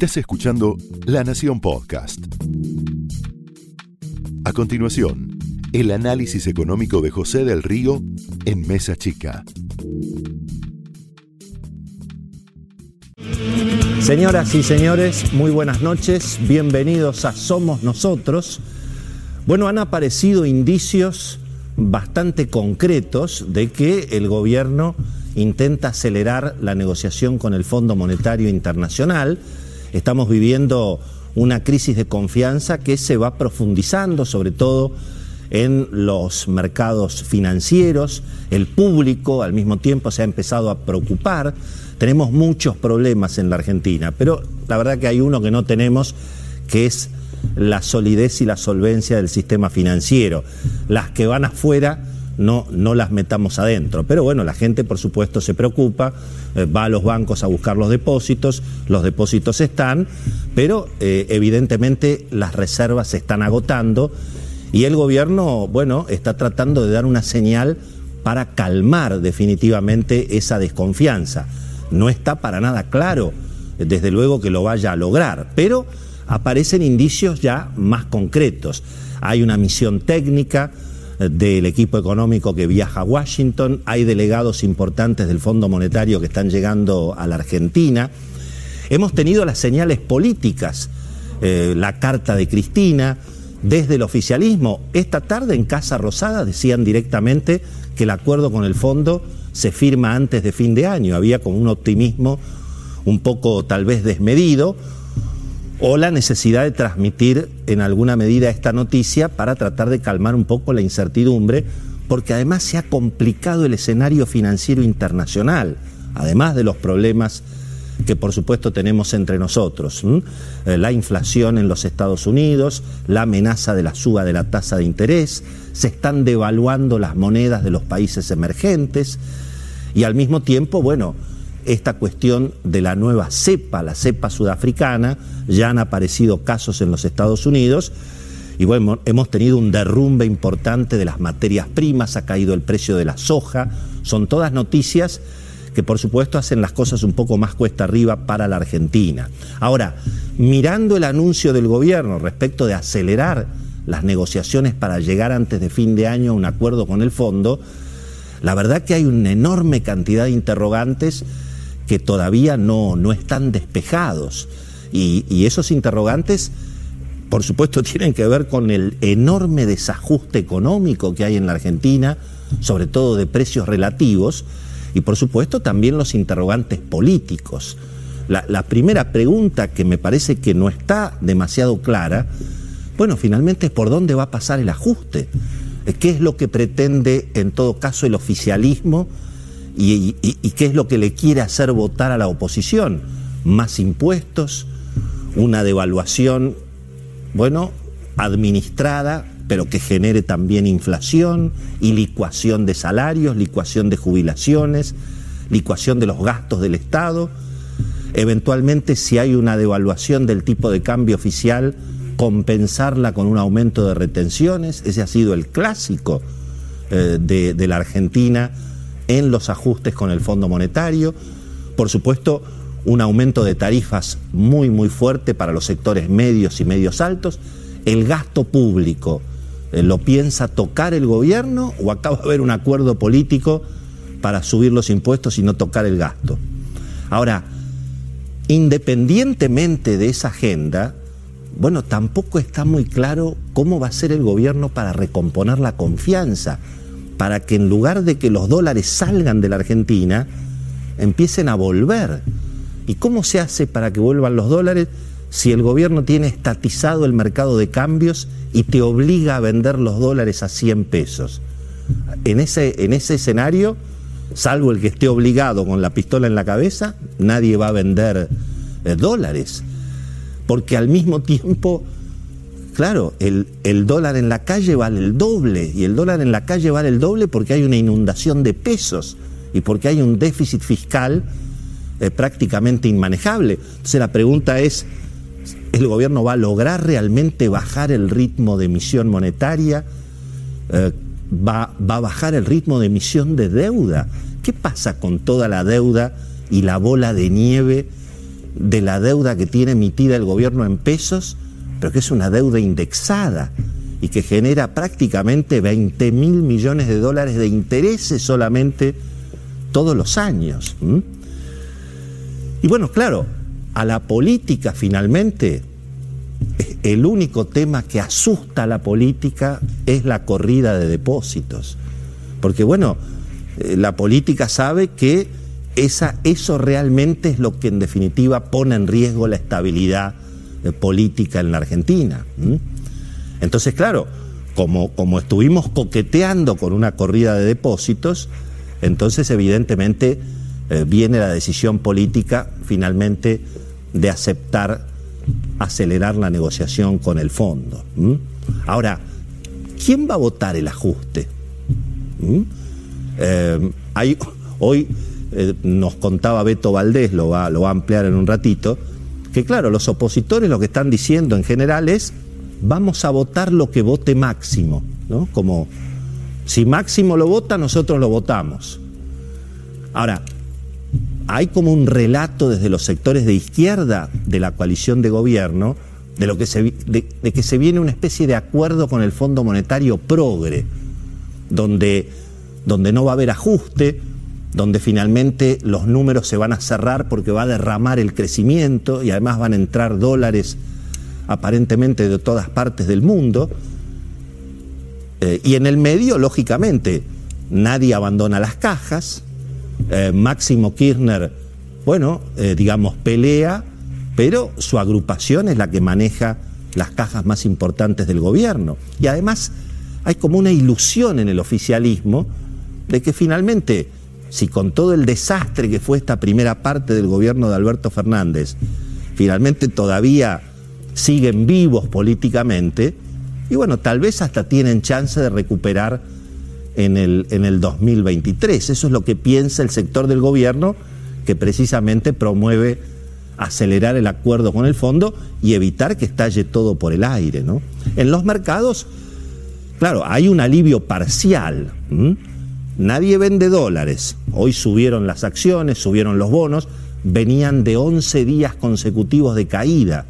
Estás escuchando La Nación Podcast. A continuación, el análisis económico de José del Río en Mesa Chica. Señoras y señores, muy buenas noches, bienvenidos a Somos Nosotros. Bueno, han aparecido indicios bastante concretos de que el gobierno intenta acelerar la negociación con el Fondo Monetario Internacional. Estamos viviendo una crisis de confianza que se va profundizando, sobre todo en los mercados financieros. El público al mismo tiempo se ha empezado a preocupar. Tenemos muchos problemas en la Argentina, pero la verdad que hay uno que no tenemos, que es la solidez y la solvencia del sistema financiero. Las que van afuera no, no las metamos adentro. Pero bueno, la gente por supuesto se preocupa, eh, va a los bancos a buscar los depósitos, los depósitos están, pero eh, evidentemente las reservas se están agotando y el gobierno, bueno, está tratando de dar una señal para calmar definitivamente esa desconfianza. No está para nada claro, desde luego que lo vaya a lograr, pero aparecen indicios ya más concretos. Hay una misión técnica del equipo económico que viaja a Washington, hay delegados importantes del Fondo Monetario que están llegando a la Argentina. Hemos tenido las señales políticas, eh, la carta de Cristina, desde el oficialismo. Esta tarde en Casa Rosada decían directamente que el acuerdo con el fondo se firma antes de fin de año. Había como un optimismo un poco tal vez desmedido o la necesidad de transmitir en alguna medida esta noticia para tratar de calmar un poco la incertidumbre, porque además se ha complicado el escenario financiero internacional, además de los problemas que por supuesto tenemos entre nosotros. Eh, la inflación en los Estados Unidos, la amenaza de la suba de la tasa de interés, se están devaluando las monedas de los países emergentes y al mismo tiempo, bueno, esta cuestión de la nueva cepa, la cepa sudafricana, ya han aparecido casos en los Estados Unidos. Y bueno, hemos tenido un derrumbe importante de las materias primas, ha caído el precio de la soja, son todas noticias que por supuesto hacen las cosas un poco más cuesta arriba para la Argentina. Ahora, mirando el anuncio del gobierno respecto de acelerar las negociaciones para llegar antes de fin de año a un acuerdo con el fondo, la verdad que hay una enorme cantidad de interrogantes que todavía no, no están despejados. Y, esos interrogantes, por supuesto, tienen que ver con el enorme desajuste económico que hay en la Argentina, sobre todo de precios relativos, y por supuesto también los interrogantes políticos. La, la, primera pregunta que me parece que no está demasiado clara, bueno, finalmente es por dónde va a pasar el ajuste. ¿Qué es lo que pretende en todo caso el oficialismo y, qué es lo que le quiere hacer votar a la oposición? Más impuestos, una devaluación, bueno, administrada, pero que genere también inflación y licuación de salarios, licuación de jubilaciones, licuación de los gastos del Estado. Eventualmente, si hay una devaluación del tipo de cambio oficial, compensarla con un aumento de retenciones. Ese ha sido el clásico eh, de, de la Argentina en los ajustes con el Fondo Monetario. Por supuesto, un aumento de tarifas muy, muy fuerte para los sectores medios y medios altos. El gasto público, eh, ¿lo piensa tocar el gobierno o acaba de haber un acuerdo político para subir los impuestos y no tocar el gasto? Ahora, independientemente de esa agenda, bueno, tampoco está muy claro cómo va a ser el gobierno para recomponer la confianza para que en lugar de que los dólares salgan de la Argentina, empiecen a volver. ¿Y cómo se hace para que vuelvan los dólares si el gobierno tiene estatizado el mercado de cambios y te obliga a vender los dólares a 100 pesos? En ese, en ese escenario, salvo el que esté obligado con la pistola en la cabeza, nadie va a vender eh, dólares. Porque al mismo tiempo Claro, el, dólar en la calle vale el doble y el dólar en la calle vale el doble porque hay una inundación de pesos y porque hay un déficit fiscal eh, prácticamente inmanejable. Entonces la pregunta es, ¿el gobierno va a lograr realmente bajar el ritmo de emisión monetaria? Eh, va, ¿Va a bajar el ritmo de emisión de deuda? ¿Qué pasa con toda la deuda y la bola de nieve de la deuda que tiene emitida el gobierno en pesos, pero que es una deuda indexada y que genera prácticamente 20 mil millones de dólares de intereses solamente todos los años. Y bueno, claro, a la política finalmente, el único tema que asusta a la política es la corrida de depósitos. Porque bueno, eh, la política sabe que esa, eso realmente es lo que en definitiva pone en riesgo la estabilidad política en la Argentina. Entonces, claro, como, como estuvimos coqueteando con una corrida de depósitos, entonces evidentemente eh, viene la decisión política finalmente de aceptar acelerar la negociación con el fondo. Ahora, ¿quién va a votar el ajuste? Eh, hoy eh, nos contaba Beto Valdés, lo va, lo va a ampliar en un ratito, que claro, los opositores lo que están diciendo en general es vamos a votar lo que vote Máximo, ¿no? Como si Máximo lo vota, nosotros lo votamos. Ahora, hay como un relato desde los sectores de izquierda de la coalición de gobierno de, lo que se, de, que se viene una especie de acuerdo con el Fondo Monetario progre, donde, donde no va a haber ajuste, donde finalmente los números se van a cerrar porque va a derramar el crecimiento y además van a entrar dólares aparentemente de todas partes del mundo. Eh, y en el medio, lógicamente, nadie abandona las cajas, eh, Máximo Kirchner, bueno, eh, digamos, pelea, pero su agrupación es la que maneja las cajas más importantes del gobierno. Y además hay como una ilusión en el oficialismo de que finalmente, si con todo el desastre que fue esta primera parte del gobierno de Alberto Fernández, finalmente todavía siguen vivos políticamente, y bueno, tal vez hasta tienen chance de recuperar en el, en el 2023. Eso es lo que piensa el sector del gobierno que precisamente promueve acelerar el acuerdo con el fondo y evitar que estalle todo por el aire. ¿no? En los mercados, claro, hay un alivio parcial. Nadie vende dólares. Hoy subieron las acciones, subieron los bonos, venían de 11 días consecutivos de caída,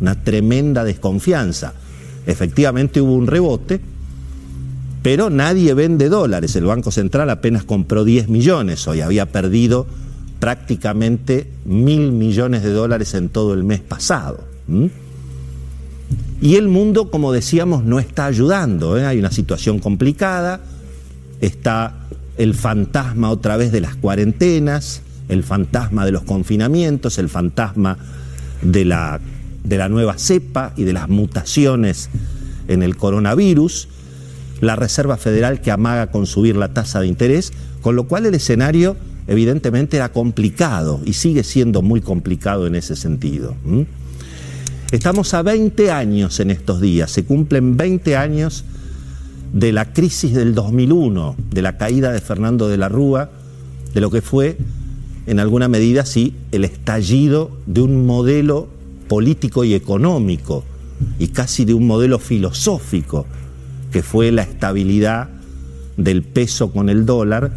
una tremenda desconfianza. Efectivamente hubo un rebote, pero nadie vende dólares. El Banco Central apenas compró 10 millones, hoy había perdido prácticamente mil millones de dólares en todo el mes pasado. Y el mundo, como decíamos, no está ayudando. ¿eh? Hay una situación complicada, está el fantasma otra vez de las cuarentenas, el fantasma de los confinamientos, el fantasma de la, de la nueva cepa y de las mutaciones en el coronavirus la Reserva Federal que amaga con subir la tasa de interés, con lo cual el escenario evidentemente era complicado y sigue siendo muy complicado en ese sentido. Estamos a 20 años en estos días, se cumplen 20 años de la crisis del 2001, de la caída de Fernando de la Rúa, de lo que fue, en alguna medida, sí, el estallido de un modelo político y económico, y casi de un modelo filosófico que fue la estabilidad del peso con el dólar,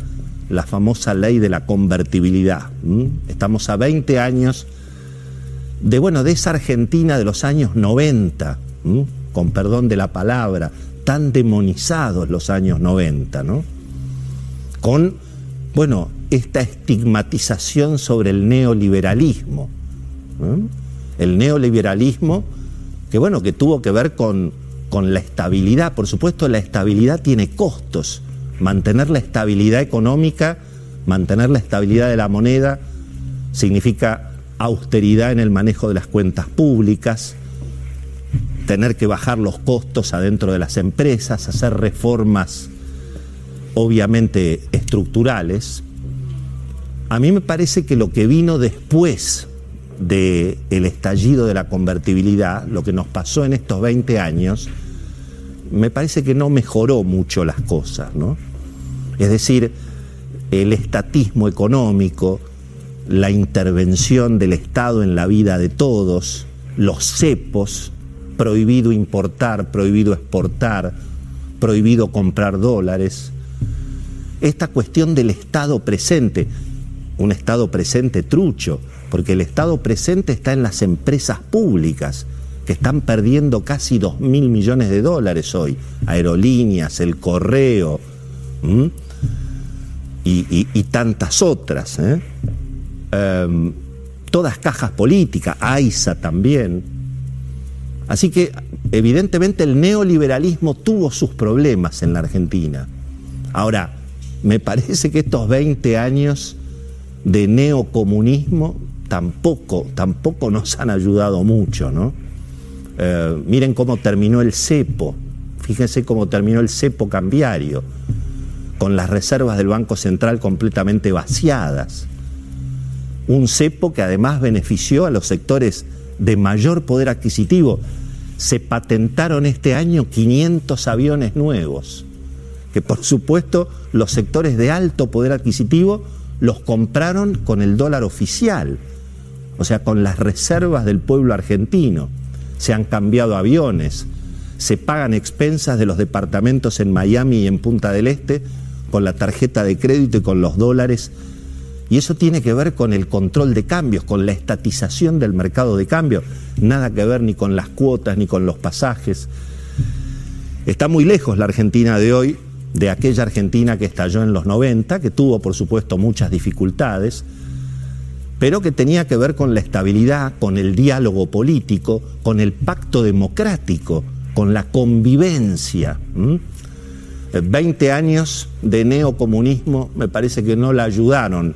la famosa ley de la convertibilidad. Estamos a 20 años de, bueno, de esa Argentina de los años 90, con perdón de la palabra, tan demonizados los años 90, ¿no? Con, bueno, esta estigmatización sobre el neoliberalismo. El neoliberalismo que, bueno, que tuvo que ver con con la estabilidad. Por supuesto, la estabilidad tiene costos. Mantener la estabilidad económica, mantener la estabilidad de la moneda, significa austeridad en el manejo de las cuentas públicas, tener que bajar los costos adentro de las empresas, hacer reformas obviamente estructurales. A mí me parece que lo que vino después del el estallido de la convertibilidad, lo que nos pasó en estos 20 años, me parece que no mejoró mucho las cosas, ¿no? Es decir, el estatismo económico, la intervención del Estado en la vida de todos, los cepos, prohibido importar, prohibido exportar, prohibido comprar dólares. Esta cuestión del Estado presente, un Estado presente trucho, porque el Estado presente está en las empresas públicas, que están perdiendo casi 2 mil millones de dólares hoy, aerolíneas, el correo y, tantas otras. ¿eh? Em, todas cajas políticas, AISA también. Así que evidentemente el neoliberalismo tuvo sus problemas en la Argentina. Ahora, me parece que estos 20 años de neocomunismo tampoco, tampoco nos han ayudado mucho, ¿no? Eh, miren cómo terminó el cepo, fíjense cómo terminó el cepo cambiario, con las reservas del Banco Central completamente vaciadas. Un cepo que además benefició a los sectores de mayor poder adquisitivo. Se patentaron este año 500 aviones nuevos, que por supuesto los sectores de alto poder adquisitivo los compraron con el dólar oficial, o sea, con las reservas del pueblo argentino. Se han cambiado aviones, se pagan expensas de los departamentos en Miami y en Punta del Este con la tarjeta de crédito y con los dólares. Y eso tiene que ver con el control de cambios, con la estatización del mercado de cambio. Nada que ver ni con las cuotas ni con los pasajes. Está muy lejos la Argentina de hoy de aquella Argentina que estalló en los 90, que tuvo por supuesto muchas dificultades, pero que tenía que ver con la estabilidad, con el diálogo político, con el pacto democrático, con la convivencia. 20 años de neocomunismo me parece que no la ayudaron